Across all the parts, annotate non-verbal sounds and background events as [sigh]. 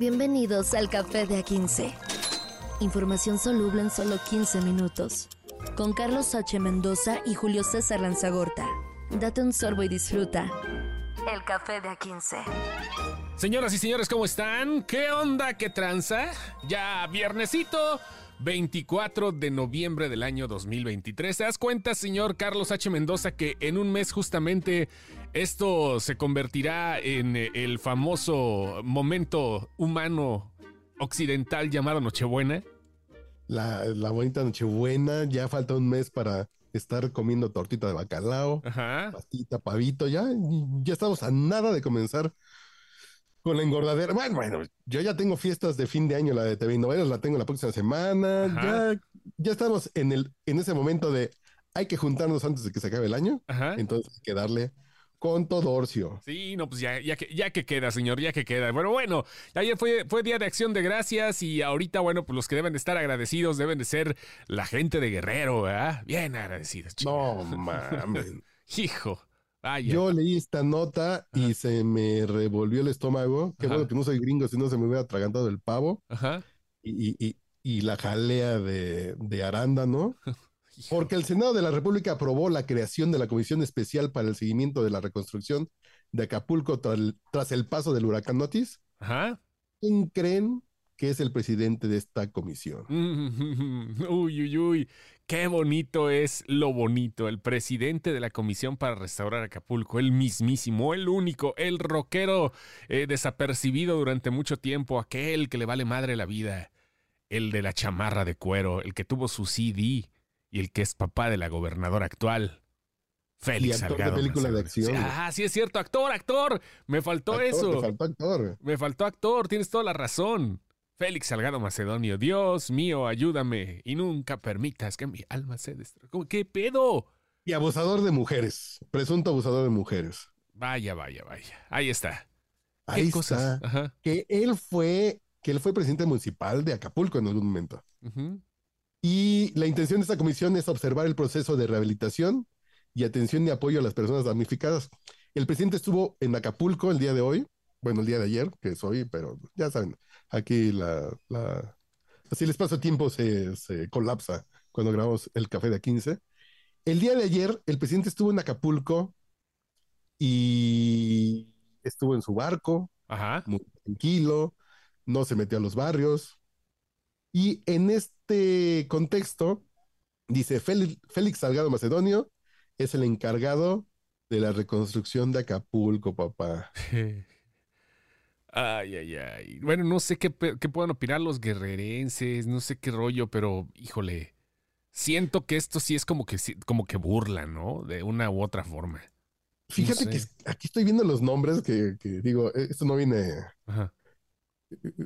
Bienvenidos al Café de A15. Información soluble en solo 15 minutos. Con Carlos H. Mendoza y Julio César Lanzagorta. Date un sorbo y disfruta. El Café de A15. Señoras y señores, ¿cómo están? ¿Qué onda? ¿Qué tranza? Ya viernesito. 24 de noviembre del año 2023. ¿Te das cuenta, señor Carlos H. Mendoza, que en un mes justamente esto se convertirá en el famoso momento humano occidental llamado Nochebuena? La, la bonita Nochebuena, ya falta un mes para estar comiendo tortita de bacalao, Ajá. pastita, pavito, ya, ya estamos a nada de comenzar con la engordadera. Bueno, bueno, yo ya tengo fiestas de fin de año, la de TV novelas la tengo la próxima semana. Ajá. Ya, ya estamos en, el, en ese momento de hay que juntarnos antes de que se acabe el año. Ajá. Entonces hay que darle con todo orcio. Sí, no, pues ya, ya, que, ya que queda, señor, ya que queda. Bueno, bueno, ayer fue, fue Día de Acción de Gracias y ahorita, bueno, pues los que deben de estar agradecidos deben de ser la gente de Guerrero, ¿verdad? Bien agradecidos. No, chingada. [laughs] mames. Hijo. Vaya. Yo leí esta nota y se me revolvió el estómago. Qué Ajá. bueno que no soy gringo, si no se me hubiera atragantado el pavo Ajá. y, y- y- y la jalea de, de arándano. [laughs] Hijo. Porque el Senado de la República aprobó la creación de la Comisión Especial para el Seguimiento de la Reconstrucción de Acapulco tras el, tras el paso del huracán Otis. Ajá. ¿Quién creen que es el presidente de esta comisión? [laughs] Uy, uy, uy. Qué bonito es lo bonito. El presidente de la Comisión para Restaurar Acapulco, el mismísimo, el único, el rockero eh, desapercibido durante mucho tiempo, aquel que le vale madre la vida, el de la chamarra de cuero, el que tuvo su CD y el que es papá de la gobernadora actual. Félix Y actor de Salgado película de acción. Ah, sí es cierto, actor, actor. Me faltó Actor, eso. te faltó actor. Me faltó actor, tienes toda la razón. Félix Salgado Macedonio, Dios mío, ayúdame y nunca permitas que mi alma se destruya. ¿Cómo- ¿Qué pedo? Y abusador de mujeres, presunto abusador de mujeres. Vaya, vaya, vaya. Ahí está. ¿Qué Ahí cosas? está. Ajá. Que él fue, que él fue presidente municipal de Acapulco en algún momento. ujú. Y la intención de esta comisión es observar el proceso de rehabilitación y atención y apoyo a las personas damnificadas. El presidente estuvo en Acapulco el día de hoy, bueno, el día de ayer, que es hoy, pero ya saben, aquí la, la así el espacio-tiempo se, se colapsa cuando grabamos el café de 15. El día de ayer, el presidente estuvo en Acapulco y estuvo en su barco, Ajá. muy tranquilo, no se metió a los barrios. Y en este contexto, dice Félix, Félix Salgado Macedonio es el encargado de la reconstrucción de Acapulco, papá. [laughs] Ay, ay, ay. Bueno, no sé qué, qué puedan opinar los guerrerenses, no sé qué rollo, pero híjole, siento que esto sí es como que, como que burla, ¿no? De una u otra forma. Fíjate sé. que aquí estoy viendo los nombres que, que digo, eh, esto no viene, Ajá.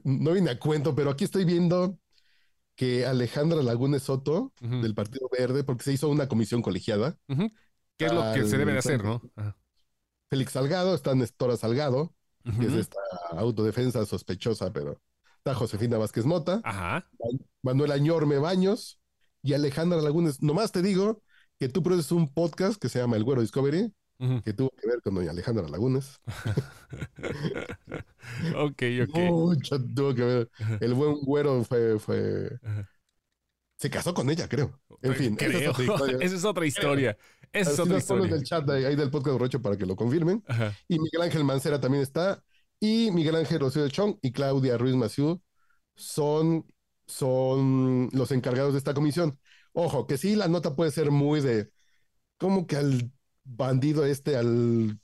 no viene a cuento, pero aquí estoy viendo que Alejandra Lagunes Soto, del Partido Verde, porque se hizo una comisión colegiada, ujú. ¿Qué es lo que se debe de hacer, no? Ajá. Félix Salgado, está Nestora Salgado, que es esta autodefensa sospechosa, pero está Josefina Vázquez Mota, Ajá. Manuel Añorme Baños y Alejandra Lagunes. Nomás te digo que tú produces un podcast que se llama El Güero Discovery, Que tuvo que ver con doña Alejandra Lagunes. [laughs] Ok, [laughs] ok. Mucho tuvo que ver. El buen güero fue, fue... Se casó con ella, creo. En fin, [laughs] esa es otra historia. Esa es otra historia. Esa es otra historia. del chat ahí del podcast Rocho para que lo confirmen. Ajá. Y Miguel Ángel Mancera también está. Y Miguel Ángel Rocío de Chong y Claudia Ruiz Maciú son, son los encargados de esta comisión. Ojo, que sí, la nota puede ser muy de, como que al bandido este, al...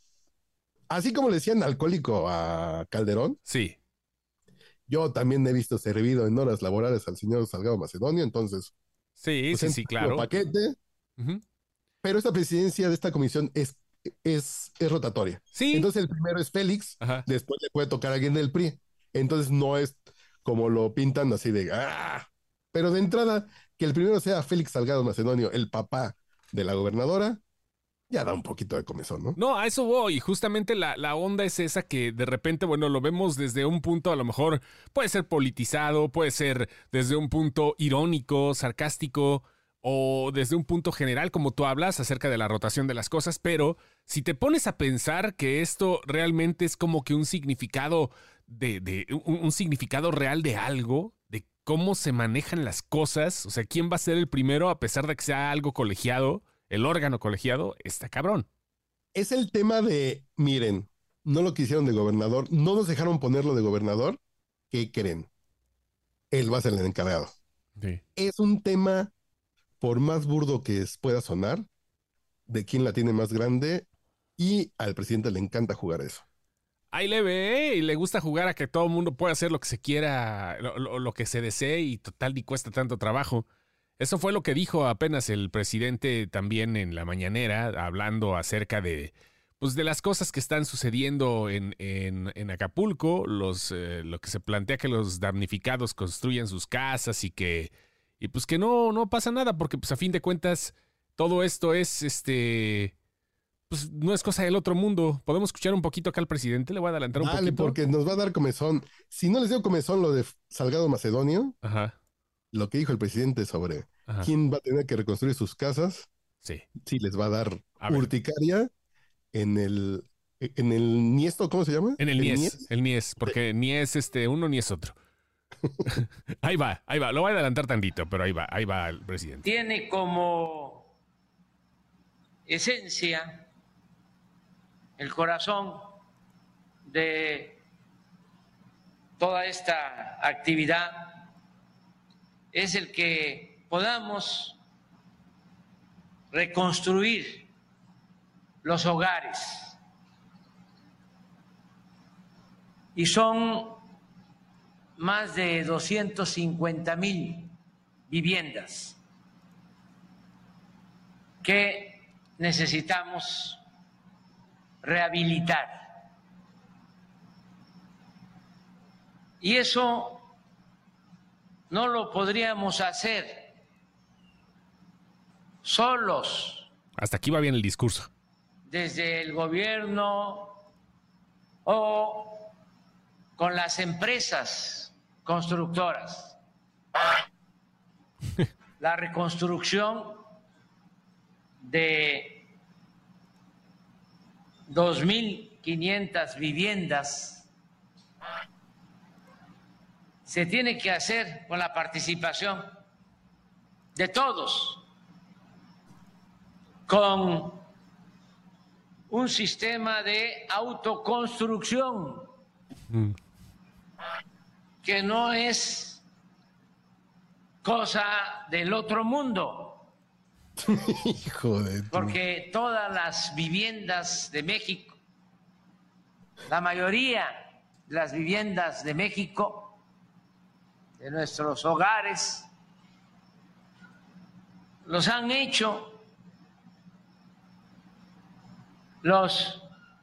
Así como le decían alcohólico a Calderón, Sí. yo también he visto servido en horas laborales al señor Salgado Macedonio, entonces... Sí, pues, sí, sí, claro. Paquete, pero esta presidencia de esta comisión es, es, es rotatoria. Sí. Entonces el primero es Félix, Ajá. después le puede tocar a alguien del PRI. Entonces no es como lo pintan así de ¡ah! Pero de entrada, que el primero sea Félix Salgado Macedonio, el papá de la gobernadora, ya da un poquito de comezón, ¿no? No, a eso voy. Justamente la, la onda es esa que de repente, bueno, lo vemos desde un punto a lo mejor puede ser politizado, puede ser desde un punto irónico, sarcástico o desde un punto general, como tú hablas acerca de la rotación de las cosas, pero si te pones a pensar que esto realmente es como que un significado de, de un, un significado real de algo, de cómo se manejan las cosas. O sea, quién va a ser el primero a pesar de que sea algo colegiado, el órgano colegiado, está cabrón. Es el tema de, miren, no lo quisieron de gobernador, no nos dejaron ponerlo de gobernador. ¿Qué creen? Él va a ser el encargado. Sí. Es un tema, por más burdo que pueda sonar, de quién la tiene más grande y al presidente le encanta jugar eso. Ahí le ve y le gusta jugar a que todo el mundo pueda hacer lo que se quiera, lo, lo- lo que se desee y total ni cuesta tanto trabajo. Eso fue lo que dijo apenas el presidente también en la mañanera, hablando acerca de, pues, de las cosas que están sucediendo en, en- en Acapulco, los, eh, lo que se plantea que los damnificados construyan sus casas y que, y pues que no, no pasa nada, porque pues a fin de cuentas todo esto es este pues no es cosa del otro mundo. ¿Podemos escuchar un poquito acá al presidente? Le voy a adelantar un Dale, poquito. porque nos va a dar comezón. Si no les dio comezón lo de Salgado Macedonio, Ajá, lo que dijo el presidente sobre ajá. quién va a tener que reconstruir sus casas, Sí. sí les va a dar A urticaria en el en el niesto, ¿cómo se llama? En el Nies, el Nies, porque ni es este uno ni es otro. [laughs] ahí va, ahí va. Lo voy a adelantar tantito, pero ahí va, ahí va el presidente. tiene como esencia el corazón de toda esta actividad es el que podamos reconstruir los hogares. Y son más de 250 mil viviendas que necesitamos rehabilitar. Y eso no lo podríamos hacer solos Hasta aquí va bien el discurso. desde el gobierno o con las empresas constructoras. [laughs] La reconstrucción de 2.500 viviendas se tiene que hacer con la participación de todos, con un sistema de autoconstrucción Mm. que no es cosa del otro mundo, [laughs] Hijo de porque todas las viviendas de México, la mayoría de las viviendas de México, de nuestros hogares, los han hecho los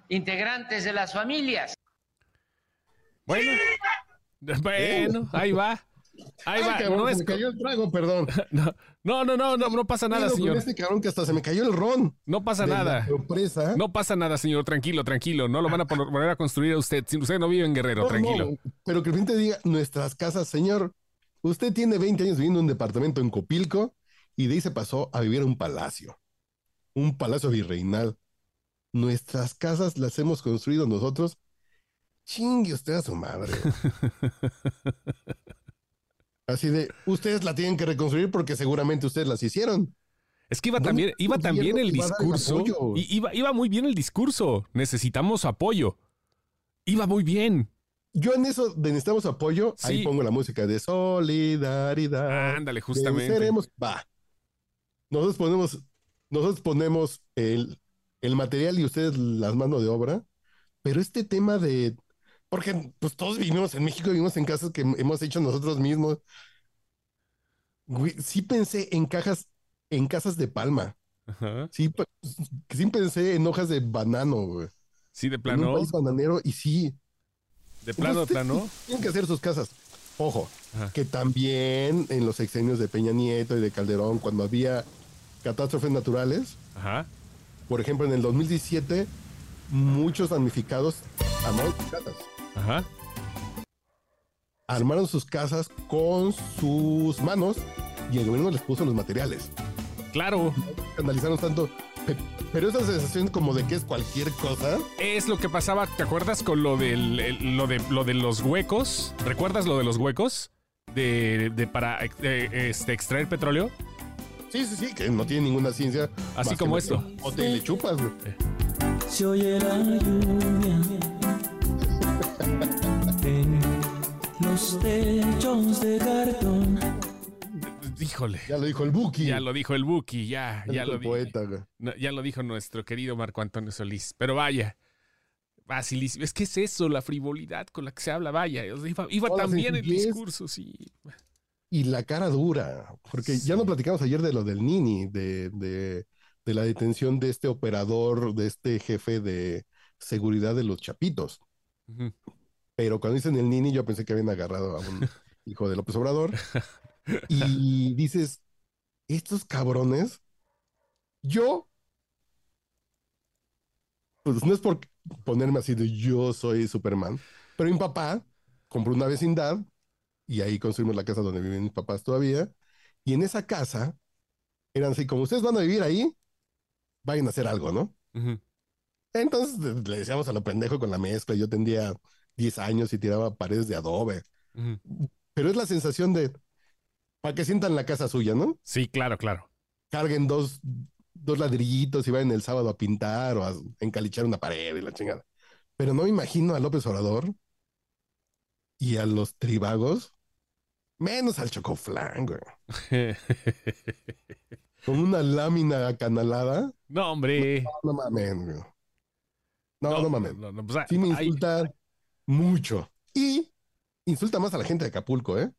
integrantes de las familias. Bueno, bueno, ahí va. Ahí Ay, va. cabrón, No, se es me cayó el trago, perdón. [laughs] no, no, no, no, no pasa nada, señor. este cabrón que hasta se me cayó el ron. No pasa nada. sorpresa. No pasa nada, señor. Tranquilo, tranquilo. No lo van a [laughs] poner- a construir a usted. Si usted no vive en Guerrero, No, tranquilo. no, pero que el presidente diga, nuestras casas, señor, usted tiene 20 años viviendo en un departamento en Copilco y de ahí se pasó a vivir a un palacio, un palacio virreinal. Nuestras casas las hemos construido nosotros. Chingue usted a su madre. [laughs] Así de, ustedes la tienen que reconstruir porque seguramente ustedes las hicieron. Es que iba ¿Dónde también, iba también el discurso. iba, iba muy bien el discurso. Necesitamos apoyo. Iba muy bien. Yo en eso de necesitamos apoyo, ahí pongo la música de solidaridad. Ándale, justamente. Venceremos. Va. Nosotros ponemos, nosotros ponemos el, el material y ustedes las manos de obra, pero este tema de, porque pues todos vivimos en México, vivimos en casas que hemos hecho nosotros mismos. Güey, sí pensé en cajas, en casas de palma. Ajá. Sí, sí pensé en hojas de banano, güey. Sí, de En un plano. país bananero y sí, De plano, de plano. [laughs] tienen que hacer sus casas. Ojo, Ajá. que también en los sexenios de Peña Nieto y de Calderón, cuando había catástrofes naturales, Ajá. por ejemplo, en el 2017, muchos damnificados armaron sus casas. Ajá. Armaron sus casas con sus manos y el gobierno les puso los materiales. Claro. Analizaron tanto. Pe- Pero esa sensación como de que es cualquier cosa. Es lo que pasaba, ¿te acuerdas con lo, del, el- lo, de, lo de los huecos? ¿Recuerdas lo de los huecos? De, de para eh, este, extraer petróleo. Sí, sí, sí, que no tiene ninguna ciencia. Así como esto. bote y le chupas, güey. Se oye la lluvia los techos de cartón. Híjole. Ya lo dijo el Buki. Ya lo dijo el Buki, ya, Ya lo dijo. poeta, güey. No, ya lo dijo nuestro querido Marco Antonio Solís. Pero vaya, facilísimo. Es que es eso, la frivolidad con la que se habla, vaya. iba bien el discurso, sí. Y la cara dura, porque ya no platicamos ayer de lo del Nini, de, de, de la detención de este operador, de este jefe de seguridad de los Chapitos. Ujú. Pero cuando dicen el Nini, yo pensé que habían agarrado a un [laughs] hijo de López Obrador. [laughs] Y dices, estos cabrones, yo, pues no es por ponerme así de yo soy Superman, pero mi papá compró una vecindad y ahí construimos la casa donde viven mis papás todavía. Y en esa casa eran así, como ustedes van a vivir ahí, vayan a hacer algo, ¿no? Entonces le decíamos a lo pendejo con la mezcla. Yo tendría 10 años y tiraba paredes de adobe. Pero es la sensación de, para que sientan la casa suya, ¿no? Sí, claro, claro. Carguen dos, dos ladrillitos y vayan el sábado a pintar o a encalichar una pared y la chingada. Pero no me imagino a López Obrador y a los tribagos, menos al chocoflán, güey. [laughs] Con una lámina acanalada. no, hombre. No mames, güey. No, no, mames. no, no, pues, Sí me hay- insulta mucho. Y insulta más a la gente de Acapulco, ¿eh?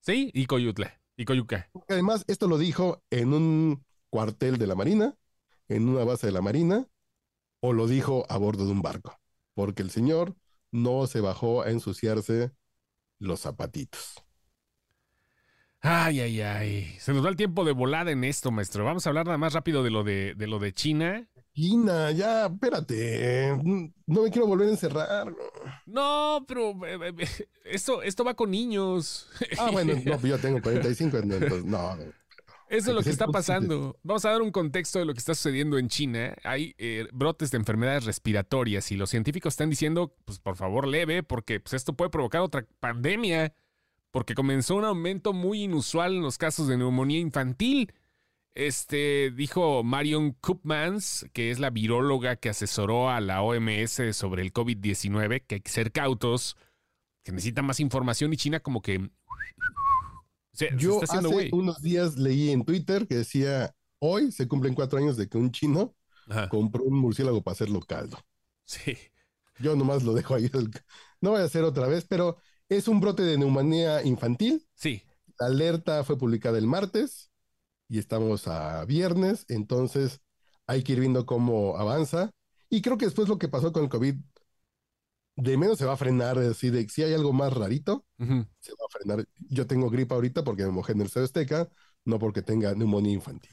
sí, y Coyutla, y Coyuca. Además, esto lo dijo en un cuartel de la Marina, en una base de la Marina, o lo dijo a bordo de un barco, porque el señor no se bajó a ensuciarse los zapatitos. Ay, ay, ay. Se nos da el tiempo de volada en esto, maestro. Vamos a hablar nada más rápido de lo de, de lo de China. China, ya, espérate, mm, no me quiero volver a encerrar. No, pero eh, eh, esto, esto va con niños. Ah, bueno, [laughs] no, pues yo tengo 45, entonces no. Eso es lo que está pasando. Vamos a dar un contexto de lo que está sucediendo en China. Hay eh, brotes de enfermedades respiratorias y los científicos están diciendo, pues por favor leve, porque pues, esto puede provocar otra pandemia, porque comenzó un aumento muy inusual en los casos de neumonía infantil. Este dijo Marion Koopmans, que es la viróloga que asesoró a la OMS sobre el COVID-19, que hay que ser cautos, que necesita más información y China como que se, se Yo está haciendo hace unos días leí en Twitter que decía, hoy se cumplen cuatro años de que un chino Ajá. compró un murciélago para hacerlo caldo. Sí. Yo nomás lo dejo ahí. No voy a hacer otra vez, pero es un brote de neumonía infantil. Sí. La alerta fue publicada el martes y estamos a viernes, entonces hay que ir viendo cómo avanza. Y creo que después lo que pasó con el COVID, de menos se va a frenar, es decir, de si hay algo más rarito, se va a frenar. Yo tengo gripa ahorita porque me mojé en el Estadio Azteca, no porque tenga neumonía infantil.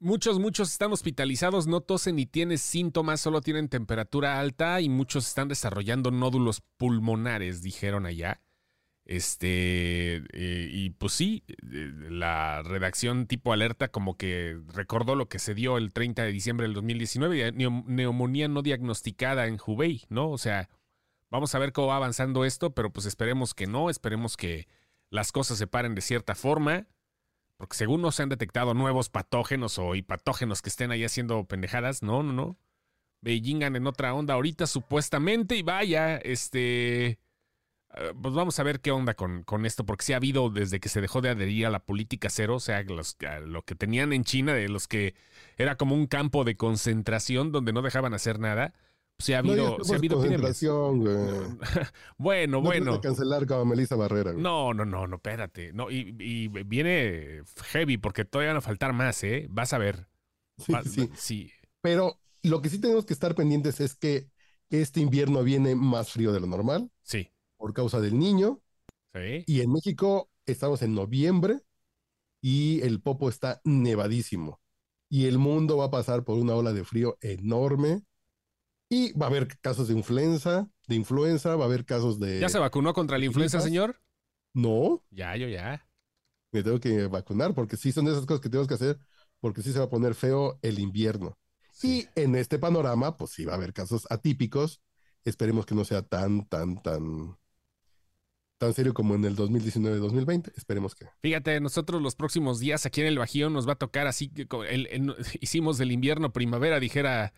Muchos, muchos están hospitalizados, no tosen ni tienen síntomas, solo tienen temperatura alta y muchos están desarrollando nódulos pulmonares, dijeron allá. Este, eh, y pues sí, eh, la redacción tipo alerta como que recordó lo que se dio el 30 de diciembre del 2019, de neo- neumonía no diagnosticada en Hubei, ¿no? O sea, vamos a ver cómo va avanzando esto, pero pues esperemos que no, esperemos que las cosas se paren de cierta forma. Porque según no se han detectado nuevos patógenos o patógenos que estén ahí haciendo pendejadas, no, no, no. Beijing en otra onda ahorita supuestamente y vaya, este... eh, Pues vamos a ver qué onda con, con esto, porque sí ha habido desde que se dejó de adherir a la política cero, o sea, los- lo que tenían en China, de los que era como un campo de concentración donde no dejaban hacer nada, pues sí ha No habido, digas sí ha habido concentración, güey. [laughs] Bueno, No bueno. cancelar como Melissa Barrera. güey. No, no, no, no, espérate. No, y, y viene heavy porque todavía van a faltar más, ¿eh? Vas a ver. Sí, Va- sí. sí. Pero lo que sí tenemos que estar pendientes es que este invierno viene más frío de lo normal Sí. Por causa del niño. Sí. Y en México estamos en noviembre y el popo está nevadísimo. Y el mundo va a pasar por una ola de frío enorme. Y va a haber casos de influenza, de influenza, va a haber casos de... ¿Ya se vacunó contra la influenza, señor? No, Ya, yo ya. me tengo que vacunar porque sí son de esas cosas que tenemos que hacer porque sí se va a poner feo el invierno. Y en este panorama, pues sí va a haber casos atípicos. Esperemos que no sea tan, tan, tan, tan serio como en el 2019-2020. Esperemos que. Fíjate, nosotros los próximos días aquí en el Bajío nos va a tocar así que el- el- [laughs] hicimos del invierno primavera, dijera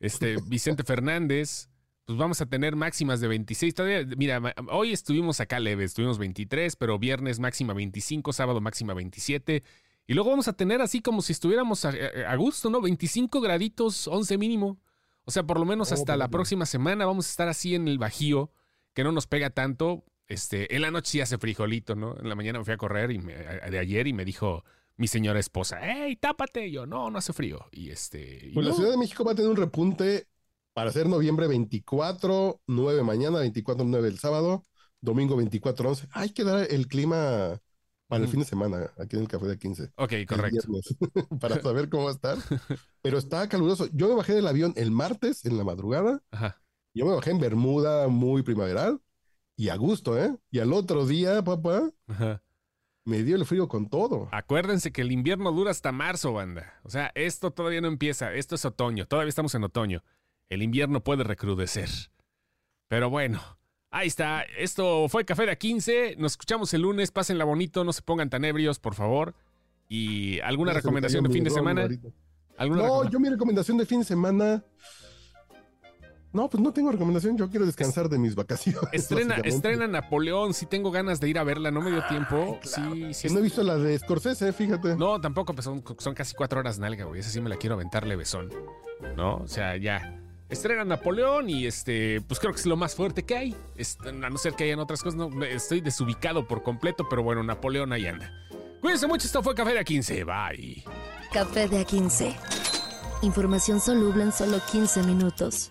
este [laughs] Vicente Fernández. Pues vamos a tener máximas de 26. Todavía, mira, hoy estuvimos acá leves, estuvimos 23, pero viernes máxima 25, sábado máxima 27. Y luego vamos a tener así como si estuviéramos a, gusto, ¿no? 25 graditos, 11 mínimo. O sea, por lo menos Oh, hasta la próxima semana vamos a estar así en el Bajío, que no nos pega tanto. Este, en la noche sí hace frijolito, ¿no? En la mañana me fui a correr y me- de ayer y me dijo mi señora esposa, ¡Ey, tápate! Y yo, no, no hace frío. Y este. y Pues la. Ciudad de México va a tener un repunte para ser noviembre 24, 9 mañana, 24, 9 el sábado, domingo 24, 11. Hay que dar el clima para el Ujú. fin de semana aquí en el Café de 15. Ok, correcto. viernes, [laughs] para [laughs] saber cómo va a estar. Pero está caluroso. Yo me bajé del avión el martes en la madrugada. Ajá. Yo me bajé en Bermuda muy primaveral y a gusto, ¿eh? Y al otro día, papá, Ajá. me dio el frío con todo. Acuérdense que el invierno dura hasta marzo, banda. O sea, esto todavía no empieza. Esto es otoño. Todavía estamos en otoño. El invierno puede recrudecer. Pero bueno, ahí está. Esto fue Café de A15. Nos escuchamos el lunes. Pásenla bonito. No se pongan tan ebrios, por favor. ¿Y alguna recomendación de fin de semana? ahorita. ¿Alguna No, yo mi recomendación de fin de semana. No, pues no tengo recomendación. Yo quiero descansar de mis vacaciones. [laughs] Estrena, estrena Napoleón. Si tengo ganas de ir a verla, no me dio tiempo. Sí, sí. No he visto la de Scorsese, fíjate. No, tampoco, pues son, son casi cuatro horas nalga, güey. Esa sí me la quiero aventarle besón. ¿No? O sea, ya. Estrena Napoleón y este, pues creo que es lo más fuerte que hay. A no ser que hayan otras cosas, no, estoy desubicado por completo, pero bueno, Napoleón ahí anda. Cuídense mucho, esto fue Café de 15. Bye. Café de A15. Información soluble en solo 15 minutos.